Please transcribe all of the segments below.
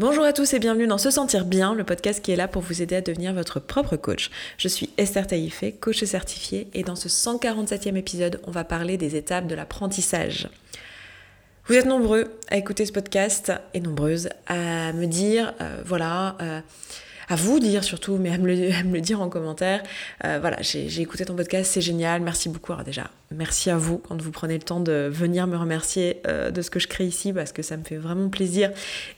Bonjour à tous et bienvenue dans Se Sentir Bien, le podcast qui est là pour vous aider à devenir votre propre coach. Je suis Esther Taïfé, coach certifiée, et dans ce 147e épisode, on va parler des étapes de l'apprentissage. Vous êtes nombreux à écouter ce podcast et nombreuses à me dire, euh, voilà, euh, à vous dire surtout, mais à me le, dire en commentaire. Euh, voilà, j'ai écouté ton podcast, c'est génial, merci beaucoup. Alors déjà, merci à vous quand vous prenez le temps de venir me remercier euh, de ce que je crée ici, parce que ça me fait vraiment plaisir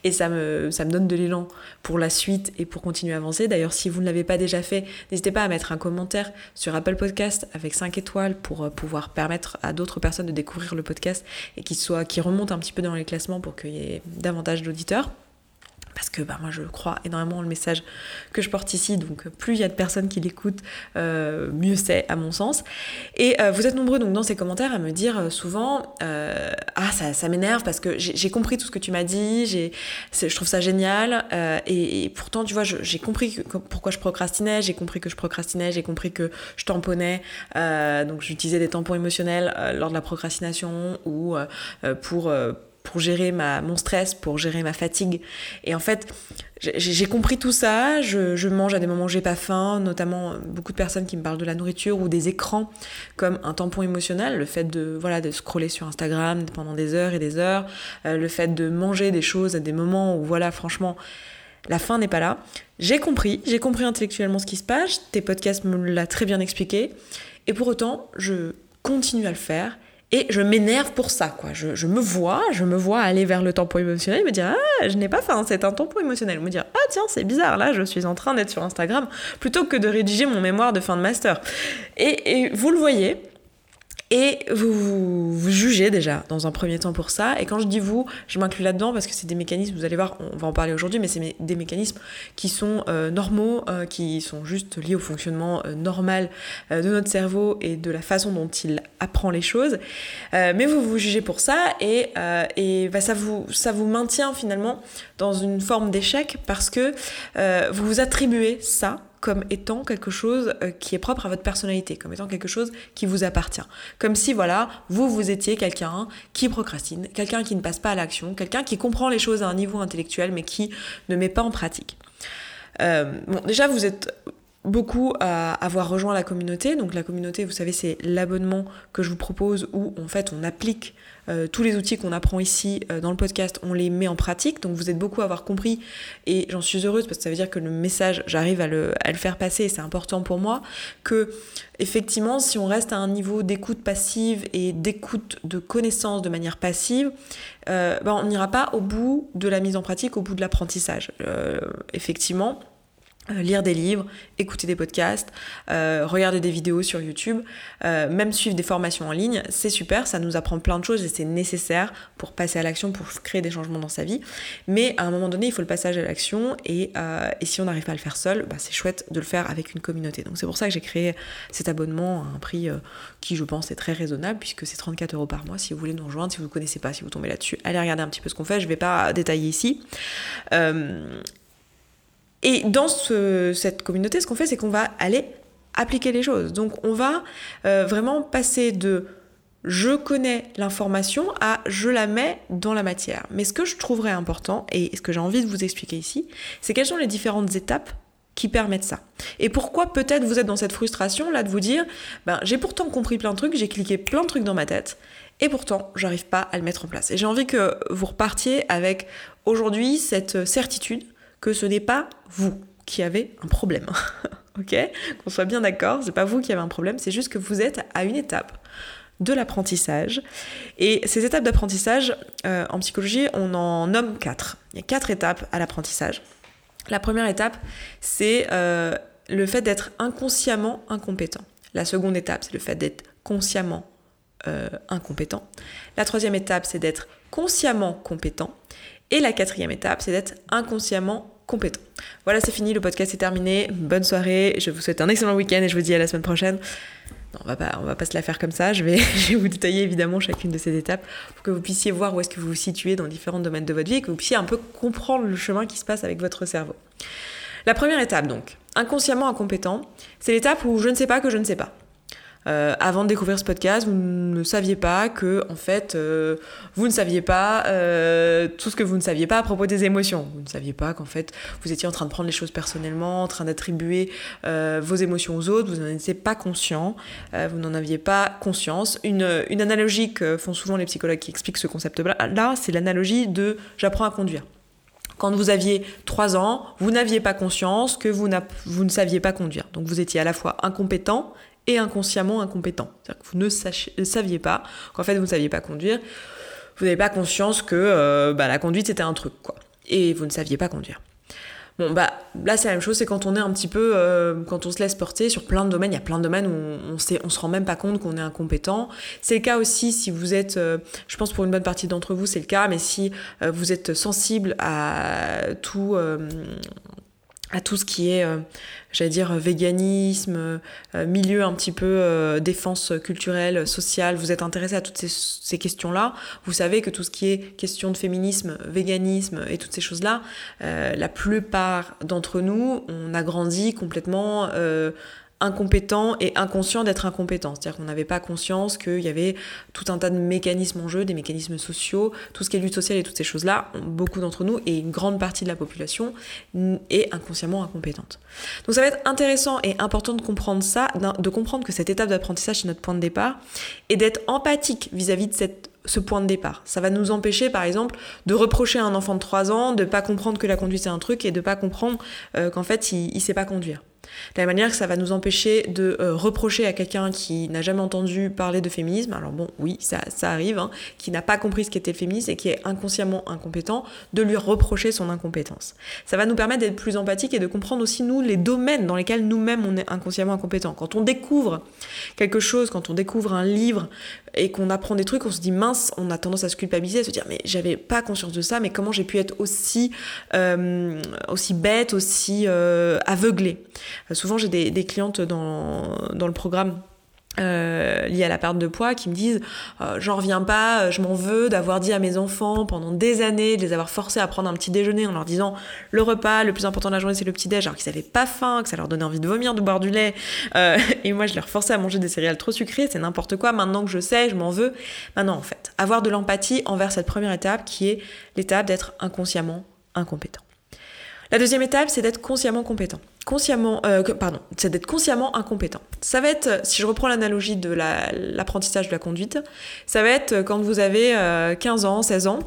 et ça me, donne de l'élan pour la suite et pour continuer à avancer. D'ailleurs, si vous ne l'avez pas déjà fait, n'hésitez pas à mettre un commentaire sur Apple Podcast avec 5 étoiles pour euh, pouvoir permettre à d'autres personnes de découvrir le podcast et qu'il soit, remonte un petit peu dans les classements pour qu'il y ait davantage d'auditeurs que bah, moi je crois énormément le message que je porte ici, donc plus il y a de personnes qui l'écoutent, euh, mieux c'est à mon sens. Et euh, vous êtes nombreux donc dans ces commentaires à me dire euh, souvent ah ça, ça m'énerve parce que j'ai compris tout ce que tu m'as dit, je trouve ça génial. Et, pourtant tu vois j'ai compris pourquoi je procrastinais, j'ai compris que je procrastinais, j'ai compris que je tamponnais, donc j'utilisais des tampons émotionnels lors de la procrastination ou pour pour gérer ma, mon stress, pour gérer ma fatigue. Et en fait, j'ai compris tout ça. Je, mange à des moments où j'ai pas faim, notamment beaucoup de personnes qui me parlent de la nourriture ou des écrans comme un tampon émotionnel, le fait de voilà de scroller sur Instagram pendant des heures et des heures, euh, le fait de manger des choses à des moments où voilà franchement la fin n'est pas là. J'ai compris, j'ai compris intellectuellement ce qui se passe. Tes podcasts me l'ont très bien expliqué. Et pour autant, je continue à le faire et je m'énerve pour ça, quoi. Je, me vois, je me vois aller vers le tampon émotionnel et me dire Ah, je n'ai pas faim, c'est un tampon émotionnel. Me dire Ah, tiens, c'est bizarre, là, je suis en train d'être sur Instagram plutôt que de rédiger mon mémoire de fin de master. et vous le voyez, et vous, vous, jugez déjà dans un premier temps pour ça. Et quand je dis vous, je m'inclus là-dedans parce que c'est des mécanismes, vous allez voir, on va en parler aujourd'hui, mais c'est des mécanismes qui sont euh, normaux, euh, qui sont juste liés au fonctionnement euh, normal de notre cerveau et de la façon dont il apprend les choses. mais vous vous jugez pour ça et, bah, ça, vous, ça vous maintient finalement dans une forme d'échec parce que vous vous attribuez ça comme étant quelque chose euh, qui est propre à votre personnalité, comme étant quelque chose qui vous appartient. Comme si, voilà, vous, vous étiez quelqu'un qui procrastine, quelqu'un qui ne passe pas à l'action, quelqu'un qui comprend les choses à un niveau intellectuel mais qui ne met pas en pratique. Euh, bon, déjà, vous êtes beaucoup à avoir rejoint la communauté. Donc la communauté, vous savez, c'est l'abonnement que je vous propose où en fait on applique euh, tous les outils qu'on apprend ici euh, dans le podcast, on les met en pratique. Donc vous êtes beaucoup à avoir compris et j'en suis heureuse parce que ça veut dire que le message, j'arrive à le, à le, faire passer et c'est important pour moi que effectivement, si on reste à un niveau d'écoute passive et d'écoute de connaissance de manière passive, euh, ben, on n'ira pas au bout de la mise en pratique, au bout de l'apprentissage. effectivement, lire des livres, écouter des podcasts, euh, regarder des vidéos sur YouTube, euh, même suivre des formations en ligne, c'est super, ça nous apprend plein de choses et c'est nécessaire pour passer à l'action, pour créer des changements dans sa vie. Mais à un moment donné, il faut le passage à l'action et, si on n'arrive pas à le faire seul, bah, c'est chouette de le faire avec une communauté. Donc c'est pour ça que j'ai créé cet abonnement à un prix qui, je pense, est très raisonnable puisque c'est 34 euros par mois. Si vous voulez nous rejoindre, si vous ne connaissez pas, si vous tombez là-dessus, allez regarder un petit peu ce qu'on fait. Je ne vais pas détailler ici. Et dans cette communauté, ce qu'on fait, c'est qu'on va aller appliquer les choses. Donc on va euh, vraiment passer de je connais l'information à je la mets dans la matière. Mais ce que je trouverais important, et ce que j'ai envie de vous expliquer ici, c'est quelles sont les différentes étapes qui permettent ça. Et pourquoi peut-être vous êtes dans cette frustration là de vous dire, ben j'ai pourtant compris plein de trucs, j'ai cliqué plein de trucs dans ma tête, et pourtant j'arrive pas à le mettre en place. Et j'ai envie que vous repartiez avec aujourd'hui cette certitude que ce n'est pas vous qui avez un problème. ok? Qu'on soit bien d'accord, c'est pas vous qui avez un problème, c'est juste que vous êtes à une étape de l'apprentissage. Et ces étapes d'apprentissage, euh, en psychologie, on en nomme quatre. Il y a quatre étapes à l'apprentissage. La première étape, c'est euh, le fait d'être inconsciemment incompétent. La seconde étape, c'est le fait d'être consciemment euh, incompétent. La troisième étape, c'est d'être consciemment compétent. Et la quatrième étape, c'est d'être inconsciemment compétent. Voilà, c'est fini, le podcast est terminé. Bonne soirée, je vous souhaite un excellent week-end et je vous dis à la semaine prochaine. Non, on va pas, on va pas se la faire comme ça. Je vais, je vais vous détailler évidemment chacune de ces étapes pour que vous puissiez voir où est-ce que vous vous situez dans différents domaines de votre vie et que vous puissiez un peu comprendre le chemin qui se passe avec votre cerveau. La première étape donc, inconsciemment incompétent, c'est l'étape où je ne sais pas que je ne sais pas. Euh, avant de découvrir ce podcast, vous ne saviez pas que, en fait, euh, vous ne saviez pas euh, tout ce que vous ne saviez pas à propos des émotions. Vous ne saviez pas qu'en fait, vous étiez en train de prendre les choses personnellement, en train d'attribuer vos émotions aux autres. Vous n'en étiez pas conscient. vous n'en aviez pas conscience. Une, une analogie que font souvent les psychologues qui expliquent ce concept-là, c'est l'analogie de j'apprends à conduire. Quand vous aviez 3 ans, vous n'aviez pas conscience que vous, vous, ne saviez pas conduire. Donc vous étiez à la fois incompétent et inconsciemment incompétent. C'est-à-dire que vous ne, saviez pas qu'en fait vous ne saviez pas conduire. Vous n'avez pas conscience que euh, bah, la conduite c'était un truc, quoi. Et vous ne saviez pas conduire. Bon, bah là, c'est la même chose, c'est quand on est un petit peu, euh, quand on se laisse porter sur plein de domaines, il y a plein de domaines où on, on se rend même pas compte qu'on est incompétent. C'est le cas aussi si vous êtes, euh, je pense pour une bonne partie d'entre vous, c'est le cas, mais si euh, vous êtes sensible à tout à tout ce qui est, euh, j'allais dire, véganisme, euh, milieu un petit peu euh, défense culturelle, sociale, vous êtes intéressé à toutes ces, questions-là, vous savez que tout ce qui est question de féminisme, véganisme et toutes ces choses-là, la plupart d'entre nous, on a grandi complètement incompétent et inconscient d'être incompétent. C'est-à-dire qu'on n'avait pas conscience qu'il y avait tout un tas de mécanismes en jeu, des mécanismes sociaux, tout ce qui est lutte sociale et toutes ces choses-là, beaucoup d'entre nous et une grande partie de la population est inconsciemment incompétente. Donc ça va être intéressant et important de comprendre ça, de comprendre que cette étape d'apprentissage c'est notre point de départ et d'être empathique vis-à-vis de ce point de départ. Ça va nous empêcher, par exemple, de reprocher à un enfant de 3 ans de pas comprendre que la conduite c'est un truc et de pas comprendre euh, qu'en fait il, il sait pas conduire. De la manière que ça va nous empêcher de euh, reprocher à quelqu'un qui n'a jamais entendu parler de féminisme, alors bon, oui, ça, ça arrive, hein, qui n'a pas compris ce qu'était le féminisme et qui est inconsciemment incompétent, de lui reprocher son incompétence. Ça va nous permettre d'être plus empathique et de comprendre aussi, nous, les domaines dans lesquels nous-mêmes on est inconsciemment incompétent. Quand on découvre quelque chose, quand on découvre un livre et qu'on apprend des trucs, on se dit mince, on a tendance à se culpabiliser, à se dire mais j'avais pas conscience de ça, mais comment j'ai pu être aussi, euh, aussi bête, aussi euh, aveuglée. Euh, souvent, j'ai des, clientes dans, dans le programme euh, liées à la perte de poids qui me disent euh, j'en reviens pas, je m'en veux d'avoir dit à mes enfants pendant des années, de les avoir forcés à prendre un petit déjeuner en leur disant le repas le plus important de la journée c'est le petit déj alors qu'ils avaient pas faim, que ça leur donnait envie de vomir, de boire du lait et moi je leur forçais à manger des céréales trop sucrées, c'est n'importe quoi, maintenant que je sais, je m'en veux. Maintenant en fait, avoir de l'empathie envers cette première étape qui est l'étape d'être inconsciemment incompétent. La deuxième étape, c'est d'être consciemment compétent. Consciemment, euh, c'est d'être consciemment incompétent. Ça va être, si je reprends l'analogie de l'apprentissage de la conduite, ça va être quand vous avez 15 euh, ans, 16 ans,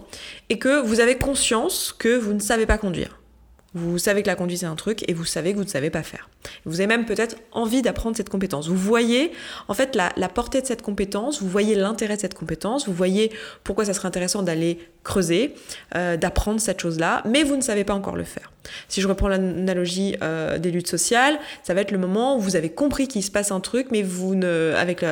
et que vous avez conscience que vous ne savez pas conduire. Vous savez que la conduite c'est un truc et vous savez que vous ne savez pas faire. Vous avez même peut-être envie d'apprendre cette compétence. Vous voyez en fait la, la portée de cette compétence, vous voyez l'intérêt de cette compétence, vous voyez pourquoi ça serait intéressant d'aller creuser, euh, d'apprendre cette chose-là, mais vous ne savez pas encore le faire. Si je reprends l'analogie euh, des luttes sociales, ça va être le moment où vous avez compris qu'il se passe un truc, mais vous ne, avec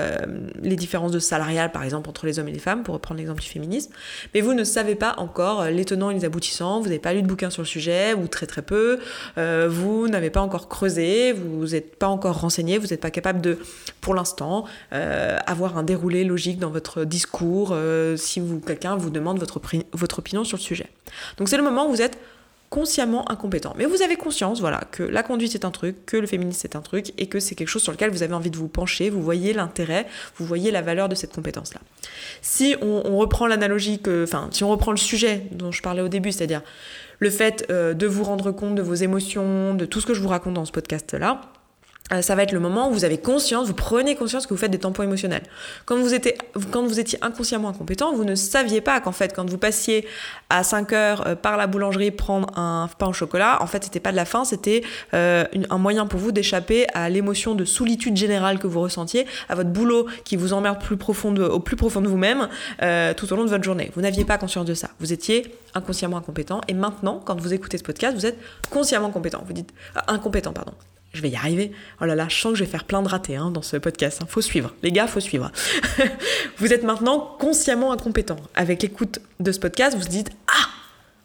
les différences de salariales par exemple entre les hommes et les femmes, pour reprendre l'exemple du féminisme, mais vous ne savez pas encore euh, les tenants et les aboutissants, vous n'avez pas lu de bouquin sur le sujet, ou très très peu, euh, vous n'avez pas encore creusé, vous n'êtes pas encore renseigné, vous n'êtes pas capable de, pour l'instant, avoir un déroulé logique dans votre discours si quelqu'un vous demande votre, votre opinion sur le sujet. Donc c'est le moment où vous êtes consciemment incompétent. Mais vous avez conscience, voilà, que la conduite c'est un truc, que le féminisme c'est un truc, et que c'est quelque chose sur lequel vous avez envie de vous pencher, vous voyez l'intérêt, vous voyez la valeur de cette compétence-là. Si on, reprend l'analogie enfin, si on reprend le sujet dont je parlais au début, c'est-à-dire le fait euh, de vous rendre compte de vos émotions, de tout ce que je vous raconte dans ce podcast-là, ça va être le moment où vous avez conscience, vous prenez conscience que vous faites des tampons émotionnels. Quand vous, étiez, inconsciemment incompétent, vous ne saviez pas qu'en fait, quand vous passiez à 5 heures euh, par la boulangerie prendre un pain au chocolat, en fait, c'était pas de la faim, c'était euh, un moyen pour vous d'échapper à l'émotion de solitude générale que vous ressentiez, à votre boulot qui vous emmerde au plus profond de vous-même tout au long de votre journée. Vous n'aviez pas conscience de ça. Vous étiez inconsciemment incompétent et maintenant, quand vous écoutez ce podcast, vous êtes consciemment compétent. Vous dites incompétent, pardon je vais y arriver. Oh là là, je sens que je vais faire plein de ratés hein, dans ce podcast. Hein. Faut suivre. Les gars, faut suivre. vous êtes maintenant consciemment incompétent. Avec l'écoute de ce podcast, vous vous dites Ah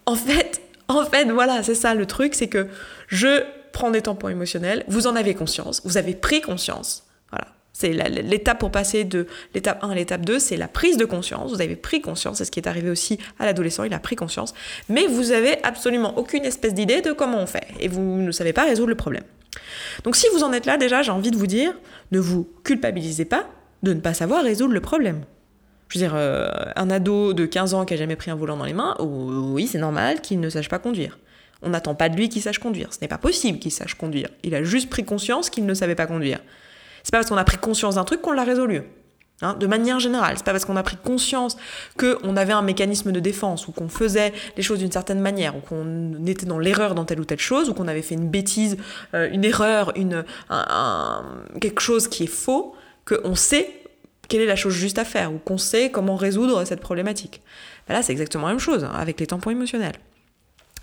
En fait, en fait, voilà, c'est ça le truc, c'est que je prends des tampons émotionnels, vous en avez conscience, vous avez pris conscience. Voilà. C'est l'étape pour passer de l'étape 1 à l'étape 2, c'est la prise de conscience. Vous avez pris conscience, c'est ce qui est arrivé aussi à l'adolescent, il a pris conscience. Mais vous avez absolument aucune espèce d'idée de comment on fait. Et vous ne savez pas résoudre le problème. Donc si vous en êtes là, déjà, j'ai envie de vous dire, ne vous culpabilisez pas de ne pas savoir résoudre le problème. Je veux dire, euh, un ado de 15 ans qui a jamais pris un volant dans les mains, oui, c'est normal qu'il ne sache pas conduire. On n'attend pas de lui qu'il sache conduire. Ce n'est pas possible qu'il sache conduire. Il a juste pris conscience qu'il ne savait pas conduire. C'est pas parce qu'on a pris conscience d'un truc qu'on l'a résolu. Hein, de manière générale, c'est pas parce qu'on a pris conscience qu'on avait un mécanisme de défense ou qu'on faisait les choses d'une certaine manière ou qu'on était dans l'erreur dans telle ou telle chose ou qu'on avait fait une bêtise, euh, une erreur, une, quelque chose qui est faux, qu'on sait quelle est la chose juste à faire ou qu'on sait comment résoudre cette problématique. Ben là, c'est exactement la même chose hein, avec les tampons émotionnels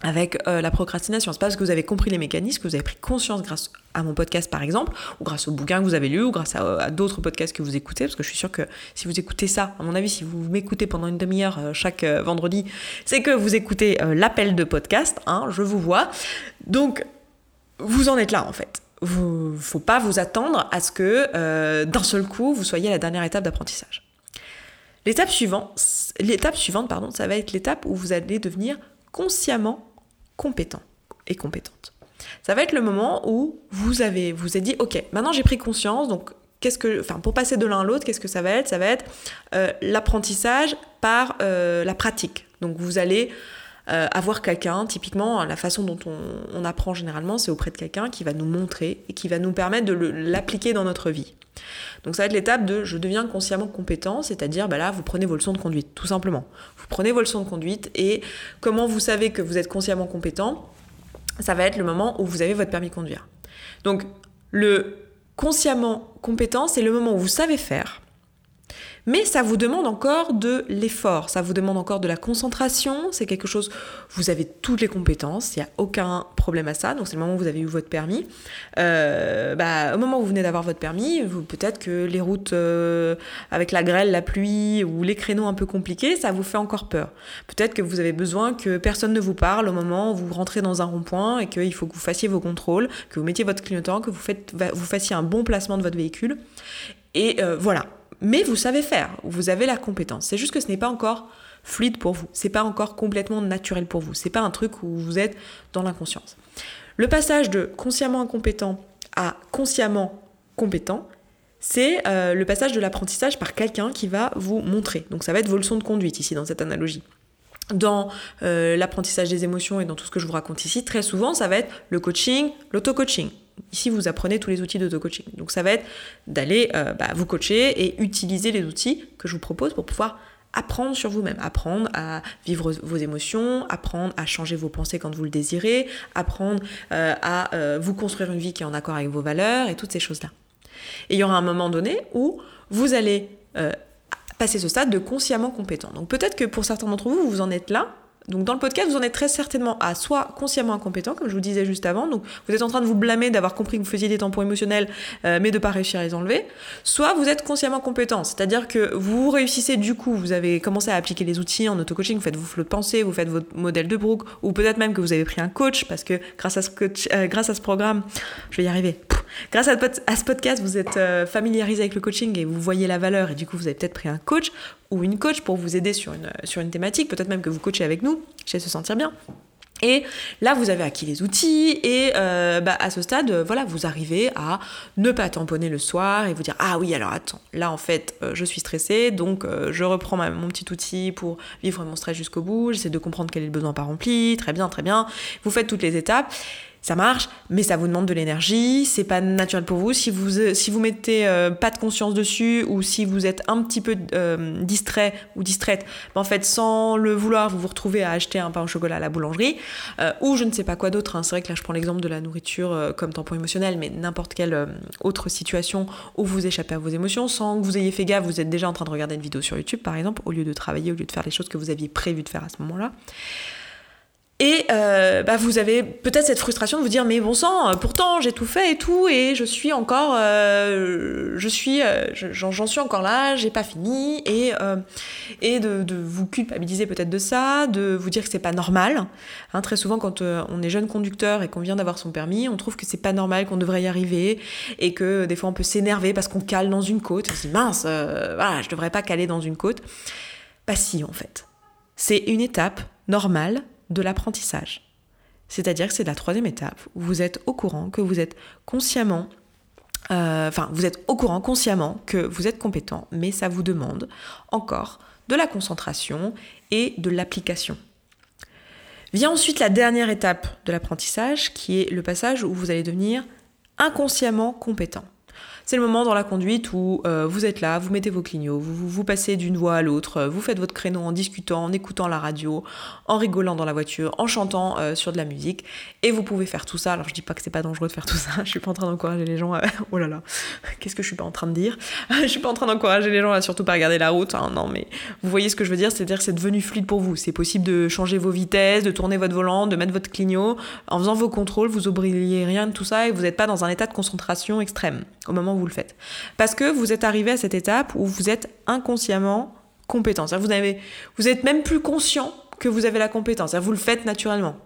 avec euh, la procrastination. C'est pas parce que vous avez compris les mécanismes, que vous avez pris conscience grâce à mon podcast par exemple, ou grâce au bouquin que vous avez lu, ou grâce à, d'autres podcasts que vous écoutez, parce que je suis sûre que si vous écoutez ça, à mon avis, si vous m'écoutez pendant une demi-heure euh, chaque euh, vendredi, c'est que vous écoutez l'appel de podcast, hein, je vous vois. Donc, vous en êtes là en fait. Vous, faut pas vous attendre à ce que d'un seul coup vous soyez à la dernière étape d'apprentissage. L'étape suivante, l'étape suivante pardon, ça va être l'étape où vous allez devenir consciemment compétent et compétente. Ça va être le moment où vous avez vous êtes dit ok maintenant j'ai pris conscience donc qu'est-ce que enfin pour passer de l'un à l'autre qu'est-ce que ça va être? Ça va être euh, l'apprentissage par euh, la pratique donc vous allez euh, avoir quelqu'un, typiquement, la façon dont on, apprend généralement, c'est auprès de quelqu'un qui va nous montrer et qui va nous permettre de l'appliquer dans notre vie. Donc ça va être l'étape de je deviens consciemment compétent, c'est-à-dire bah là, vous prenez vos leçons de conduite, tout simplement. Vous prenez vos leçons de conduite et comment vous savez que vous êtes consciemment compétent Ça va être le moment où vous avez votre permis de conduire. Donc le consciemment compétent, c'est le moment où vous savez faire, mais ça vous demande encore de l'effort, ça vous demande encore de la concentration, c'est quelque chose, vous avez toutes les compétences, il n'y a aucun problème à ça, donc c'est le moment où vous avez eu votre permis. Euh, bah, au moment où vous venez d'avoir votre permis, peut-être que les routes euh, avec la grêle, la pluie ou les créneaux un peu compliqués, ça vous fait encore peur. Peut-être que vous avez besoin que personne ne vous parle au moment où vous rentrez dans un rond-point et qu'il faut que vous fassiez vos contrôles, que vous mettiez votre clignotant, que vous, faites, vous fassiez un bon placement de votre véhicule. Et euh, voilà, mais vous savez faire, vous avez la compétence. C'est juste que ce n'est pas encore fluide pour vous, c'est pas encore complètement naturel pour vous, c'est pas un truc où vous êtes dans l'inconscience. Le passage de consciemment incompétent à consciemment compétent, c'est euh, le passage de l'apprentissage par quelqu'un qui va vous montrer. Donc ça va être vos leçons de conduite ici dans cette analogie. Dans euh, l'apprentissage des émotions et dans tout ce que je vous raconte ici, très souvent ça va être le coaching, l'auto-coaching. Ici, vous apprenez tous les outils d'auto-coaching. Donc ça va être d'aller euh, bah, vous coacher et utiliser les outils que je vous propose pour pouvoir apprendre sur vous-même, apprendre à vivre vos émotions, apprendre à changer vos pensées quand vous le désirez, apprendre euh, à euh, vous construire une vie qui est en accord avec vos valeurs et toutes ces choses-là. Et il y aura un moment donné où vous allez passer ce stade de consciemment compétent. Donc peut-être que pour certains d'entre vous, vous en êtes là, donc dans le podcast, vous en êtes très certainement à soit consciemment incompétent, comme je vous disais juste avant, donc vous êtes en train de vous blâmer d'avoir compris que vous faisiez des tampons émotionnels, euh, mais de pas réussir à les enlever, soit vous êtes consciemment compétent, c'est-à-dire que vous réussissez du coup, vous avez commencé à appliquer les outils en auto-coaching, vous faites vos flots de pensée, vous faites votre modèle de Brooke, ou peut-être même que vous avez pris un coach, parce que grâce à ce, coach, euh, grâce à ce programme, je vais y arriver, grâce à, ce podcast, vous êtes euh, familiarisé avec le coaching et vous voyez la valeur, et du coup vous avez peut-être pris un coach, ou une coach pour vous aider sur une, sur une thématique, peut-être même que vous coachez avec nous, chez Se Sentir Bien. Et là, vous avez acquis les outils et euh, bah, à ce stade, voilà, vous arrivez à ne pas tamponner le soir et vous dire ah oui alors attends, là en fait euh, je suis stressée donc euh, je reprends mon petit outil pour vivre mon stress jusqu'au bout, j'essaie de comprendre quel est le besoin pas rempli, très bien très bien. Vous faites toutes les étapes ça marche, mais ça vous demande de l'énergie, c'est pas naturel pour vous. Si vous, euh, si vous mettez euh, pas de conscience dessus ou si vous êtes un petit peu euh, distrait ou distraite, ben en fait, sans le vouloir, vous vous retrouvez à acheter un pain au chocolat à la boulangerie ou je ne sais pas quoi d'autre. Hein. C'est vrai que là, je prends l'exemple de la nourriture comme tampon émotionnel, mais n'importe quelle autre situation où vous échappez à vos émotions sans que vous ayez fait gaffe, vous êtes déjà en train de regarder une vidéo sur YouTube, par exemple, au lieu de travailler, au lieu de faire les choses que vous aviez prévu de faire à ce moment-là. Et euh, bah vous avez peut-être cette frustration de vous dire mais bon sang, euh, pourtant j'ai tout fait et tout et je suis encore, euh, je suis, j'en suis encore là, j'ai pas fini et et de, de, vous culpabiliser peut-être de ça, de vous dire que c'est pas normal. Hein, très souvent quand on est jeune conducteur et qu'on vient d'avoir son permis, on trouve que c'est pas normal, qu'on devrait y arriver et que des fois on peut s'énerver parce qu'on cale dans une côte. On se dit mince, voilà, je devrais pas caler dans une côte. Pas si en fait. C'est une étape normale de l'apprentissage. C'est-à-dire que c'est la troisième étape. Vous êtes au courant que vous êtes consciemment euh, enfin, vous êtes au courant consciemment que vous êtes compétent, mais ça vous demande encore de la concentration et de l'application. Vient ensuite la dernière étape de l'apprentissage, qui est le passage où vous allez devenir inconsciemment compétent. C'est le moment dans la conduite où euh, vous êtes là, vous mettez vos clignots, vous, passez d'une voie à l'autre, vous faites votre créneau en discutant, en écoutant la radio, en rigolant dans la voiture, en chantant euh, sur de la musique. Et vous pouvez faire tout ça. Alors je dis pas que c'est pas dangereux de faire tout ça, je suis pas en train d'encourager les gens à... Oh là là, qu'est-ce que je suis pas en train de dire? Je suis pas en train d'encourager les gens à surtout pas regarder la route. Hein, non mais vous voyez ce que je veux dire, c'est-à-dire que c'est devenu fluide pour vous. C'est possible de changer vos vitesses, de tourner votre volant, de mettre votre clignot. En faisant vos contrôles, vous oubliez rien de tout ça et vous n'êtes pas dans un état de concentration extrême au moment vous le faites. Parce que vous êtes arrivé à cette étape où vous êtes inconsciemment compétent. Vous, avez, vous êtes même plus conscient que vous avez la compétence. Vous le faites naturellement.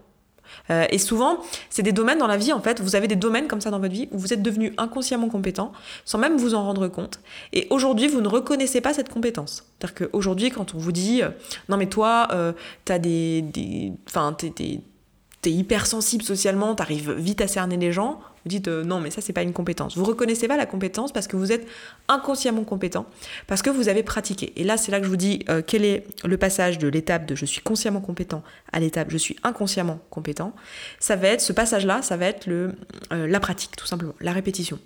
Euh, et souvent, c'est des domaines dans la vie, en fait, vous avez des domaines comme ça dans votre vie où vous êtes devenu inconsciemment compétent sans même vous en rendre compte. Et aujourd'hui, vous ne reconnaissez pas cette compétence. C'est-à-dire qu'aujourd'hui, quand on vous dit euh, non, mais toi, euh, t'as des. Enfin, t'es, t'es hypersensible socialement, t'arrives vite à cerner les gens, vous dites euh, non, mais ça, c'est pas une compétence. Vous reconnaissez pas la compétence parce que vous êtes inconsciemment compétent, parce que vous avez pratiqué. Et là, c'est là que je vous dis euh, quel est le passage de l'étape de je suis consciemment compétent à l'étape je suis inconsciemment compétent. Ça va être ce passage-là, ça va être le, euh, la pratique, tout simplement, la répétition.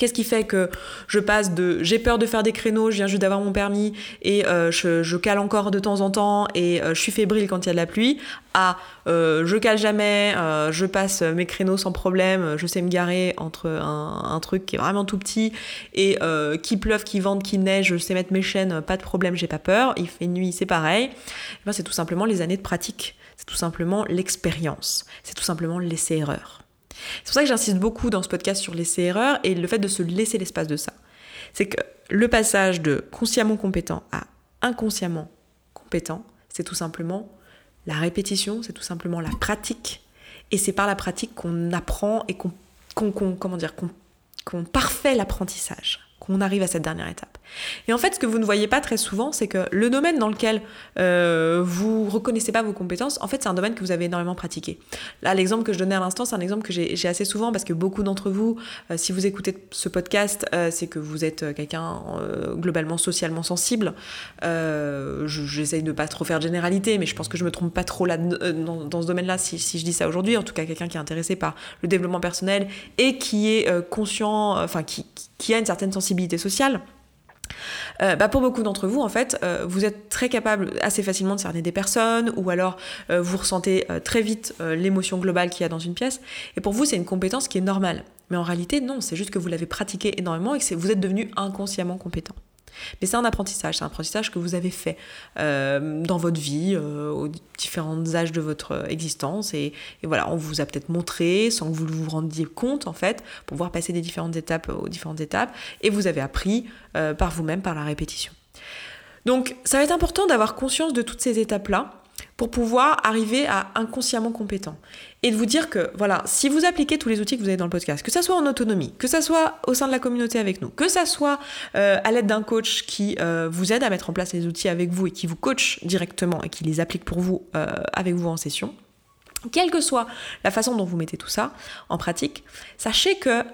Qu'est-ce qui fait que je passe de j'ai peur de faire des créneaux, je viens juste d'avoir mon permis et euh, je, cale encore de temps en temps et euh, je suis fébrile quand il y a de la pluie, à euh, je cale jamais, je passe mes créneaux sans problème, je sais me garer entre un, truc qui est vraiment tout petit et qui pleuve, qui vente, qui neige, je sais mettre mes chaînes, pas de problème, j'ai pas peur, il fait nuit, c'est pareil. Eh ben, c'est tout simplement les années de pratique, c'est tout simplement l'expérience, c'est tout simplement l'essai-erreur. C'est pour ça que j'insiste beaucoup dans ce podcast sur l'essai-erreur et le fait de se laisser l'espace de ça. C'est que le passage de consciemment compétent à inconsciemment compétent, c'est tout simplement la répétition, c'est tout simplement la pratique. Et c'est par la pratique qu'on apprend et qu'on, comment dire, qu'on parfait l'apprentissage qu'on arrive à cette dernière étape. Et en fait, ce que vous ne voyez pas très souvent, c'est que le domaine dans lequel euh, vous reconnaissez pas vos compétences, en fait, c'est un domaine que vous avez énormément pratiqué. Là, l'exemple que je donnais à l'instant, c'est un exemple que j'ai assez souvent parce que beaucoup d'entre vous, euh, si vous écoutez ce podcast, euh, c'est que vous êtes quelqu'un euh, globalement socialement sensible. J'essaye de pas trop faire de généralité, mais je pense que je me trompe pas trop là dans, dans ce domaine-là si, si, je dis ça aujourd'hui. En tout cas, quelqu'un qui est intéressé par le développement personnel et qui est conscient, enfin qui, qui a une certaine sensibilité sociale. Euh, bah pour beaucoup d'entre vous, en fait, euh, vous êtes très capable assez facilement de cerner des personnes, ou alors euh, vous ressentez très vite l'émotion globale qu'il y a dans une pièce. Et pour vous, c'est une compétence qui est normale. Mais en réalité, non, c'est juste que vous l'avez pratiqué énormément et que vous êtes devenu inconsciemment compétent. Mais c'est un apprentissage, c'est un apprentissage que vous avez fait euh, dans votre vie, euh, aux différents âges de votre existence. Et, voilà, on vous a peut-être montré, sans que vous vous rendiez compte, en fait, pour pouvoir passer des différentes étapes aux différentes étapes. Et vous avez appris euh, par vous-même, par la répétition. Donc, ça va être important d'avoir conscience de toutes ces étapes-là pour pouvoir arriver à inconsciemment compétent. Et de vous dire que, voilà, si vous appliquez tous les outils que vous avez dans le podcast, que ça soit en autonomie, que ça soit au sein de la communauté avec nous, que ça soit euh, à l'aide d'un coach qui euh, vous aide à mettre en place les outils avec vous et qui vous coach directement et qui les applique pour vous euh, avec vous en session, quelle que soit la façon dont vous mettez tout ça en pratique, sachez que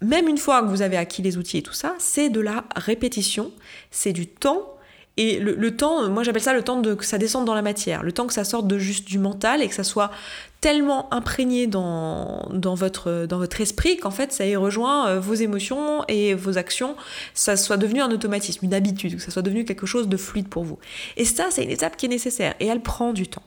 même une fois que vous avez acquis les outils et tout ça, c'est de la répétition, c'est du temps et le, temps, moi j'appelle ça le temps de, que ça descende dans la matière, le temps que ça sorte de juste du mental et que ça soit tellement imprégné dans, dans, votre, dans votre esprit qu'en fait ça y rejoint euh, vos émotions et vos actions, ça soit devenu un automatisme, une habitude, que ça soit devenu quelque chose de fluide pour vous. Et ça, c'est une étape qui est nécessaire et elle prend du temps.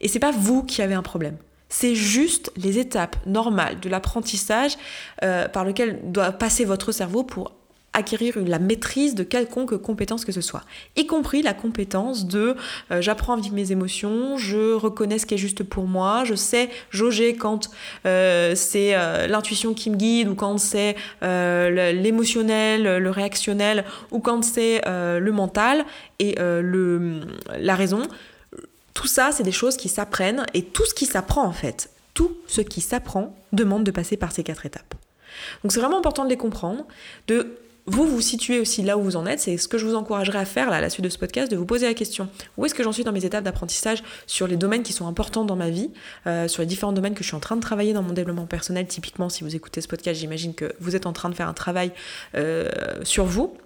Et c'est pas vous qui avez un problème. C'est juste les étapes normales de l'apprentissage euh, par lequel doit passer votre cerveau pour acquérir la maîtrise de quelconque compétence que ce soit, y compris la compétence de euh, j'apprends à vivre mes émotions, je reconnais ce qui est juste pour moi, je sais jauger quand euh, c'est euh, l'intuition qui me guide ou quand c'est l'émotionnel, le réactionnel ou quand c'est le mental et le, la raison. Tout ça, c'est des choses qui s'apprennent et tout ce qui s'apprend en fait, tout ce qui s'apprend demande de passer par ces quatre étapes. Donc c'est vraiment important de les comprendre, de vous vous situez aussi là où vous en êtes, c'est ce que je vous encouragerais à faire là, à la suite de ce podcast, de vous poser la question où est-ce que j'en suis dans mes étapes d'apprentissage sur les domaines qui sont importants dans ma vie, euh, sur les différents domaines que je suis en train de travailler dans mon développement personnel? Typiquement, si vous écoutez ce podcast, j'imagine que vous êtes en train de faire un travail euh, sur vous.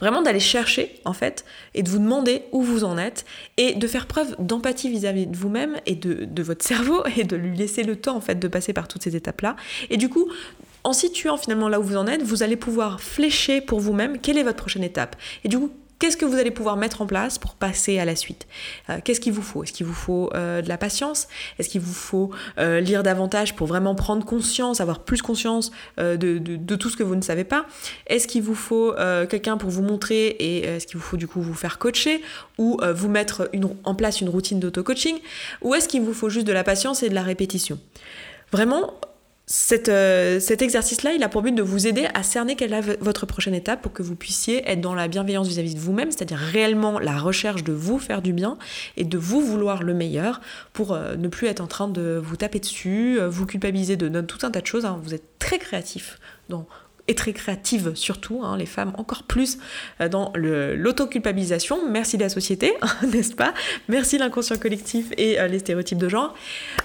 Vraiment d'aller chercher en fait et de vous demander où vous en êtes et de faire preuve d'empathie vis-à-vis de vous-même et de, de, votre cerveau et de lui laisser le temps en fait de passer par toutes ces étapes-là. Et du coup, en situant finalement là où vous en êtes, vous allez pouvoir flécher pour vous-même quelle est votre prochaine étape. Et du coup, qu'est-ce que vous allez pouvoir mettre en place pour passer à la suite? Euh, Qu'est-ce qu'il vous faut? Est-ce qu'il vous faut euh, de la patience? Est-ce qu'il vous faut euh, lire davantage pour vraiment prendre conscience, avoir plus conscience de, tout ce que vous ne savez pas? Est-ce qu'il vous faut quelqu'un pour vous montrer et est-ce qu'il vous faut du coup vous faire coacher ou vous mettre en place une routine d'auto-coaching? Ou est-ce qu'il vous faut juste de la patience et de la répétition? Vraiment, euh, cet exercice-là, il a pour but de vous aider à cerner quelle est votre prochaine étape pour que vous puissiez être dans la bienveillance vis-à-vis de vous-même, c'est-à-dire réellement la recherche de vous faire du bien et de vous vouloir le meilleur pour euh, ne plus être en train de vous taper dessus, euh, vous culpabiliser de, tout un tas de choses. Hein. Vous êtes très créatif dans et très créative surtout, hein, les femmes encore plus euh, dans l'autoculpabilisation. Merci la société, n'est-ce pas? Merci l'inconscient collectif et euh, les stéréotypes de genre.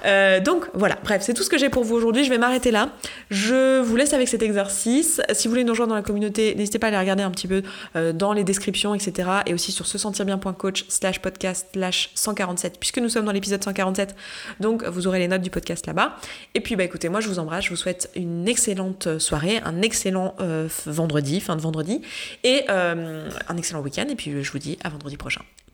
Euh, donc voilà, bref, c'est tout ce que j'ai pour vous aujourd'hui. Je vais m'arrêter là. Je vous laisse avec cet exercice. Si vous voulez nous rejoindre dans la communauté, n'hésitez pas à aller regarder un petit peu dans les descriptions, etc. Et aussi sur se sentir bien.coach slash podcast slash 147, puisque nous sommes dans l'épisode 147. Donc vous aurez les notes du podcast là-bas. Et puis bah écoutez, moi je vous embrasse, je vous souhaite une excellente soirée, un excellent euh, vendredi, fin de vendredi, et euh, un excellent week-end. Et puis je vous dis à vendredi prochain.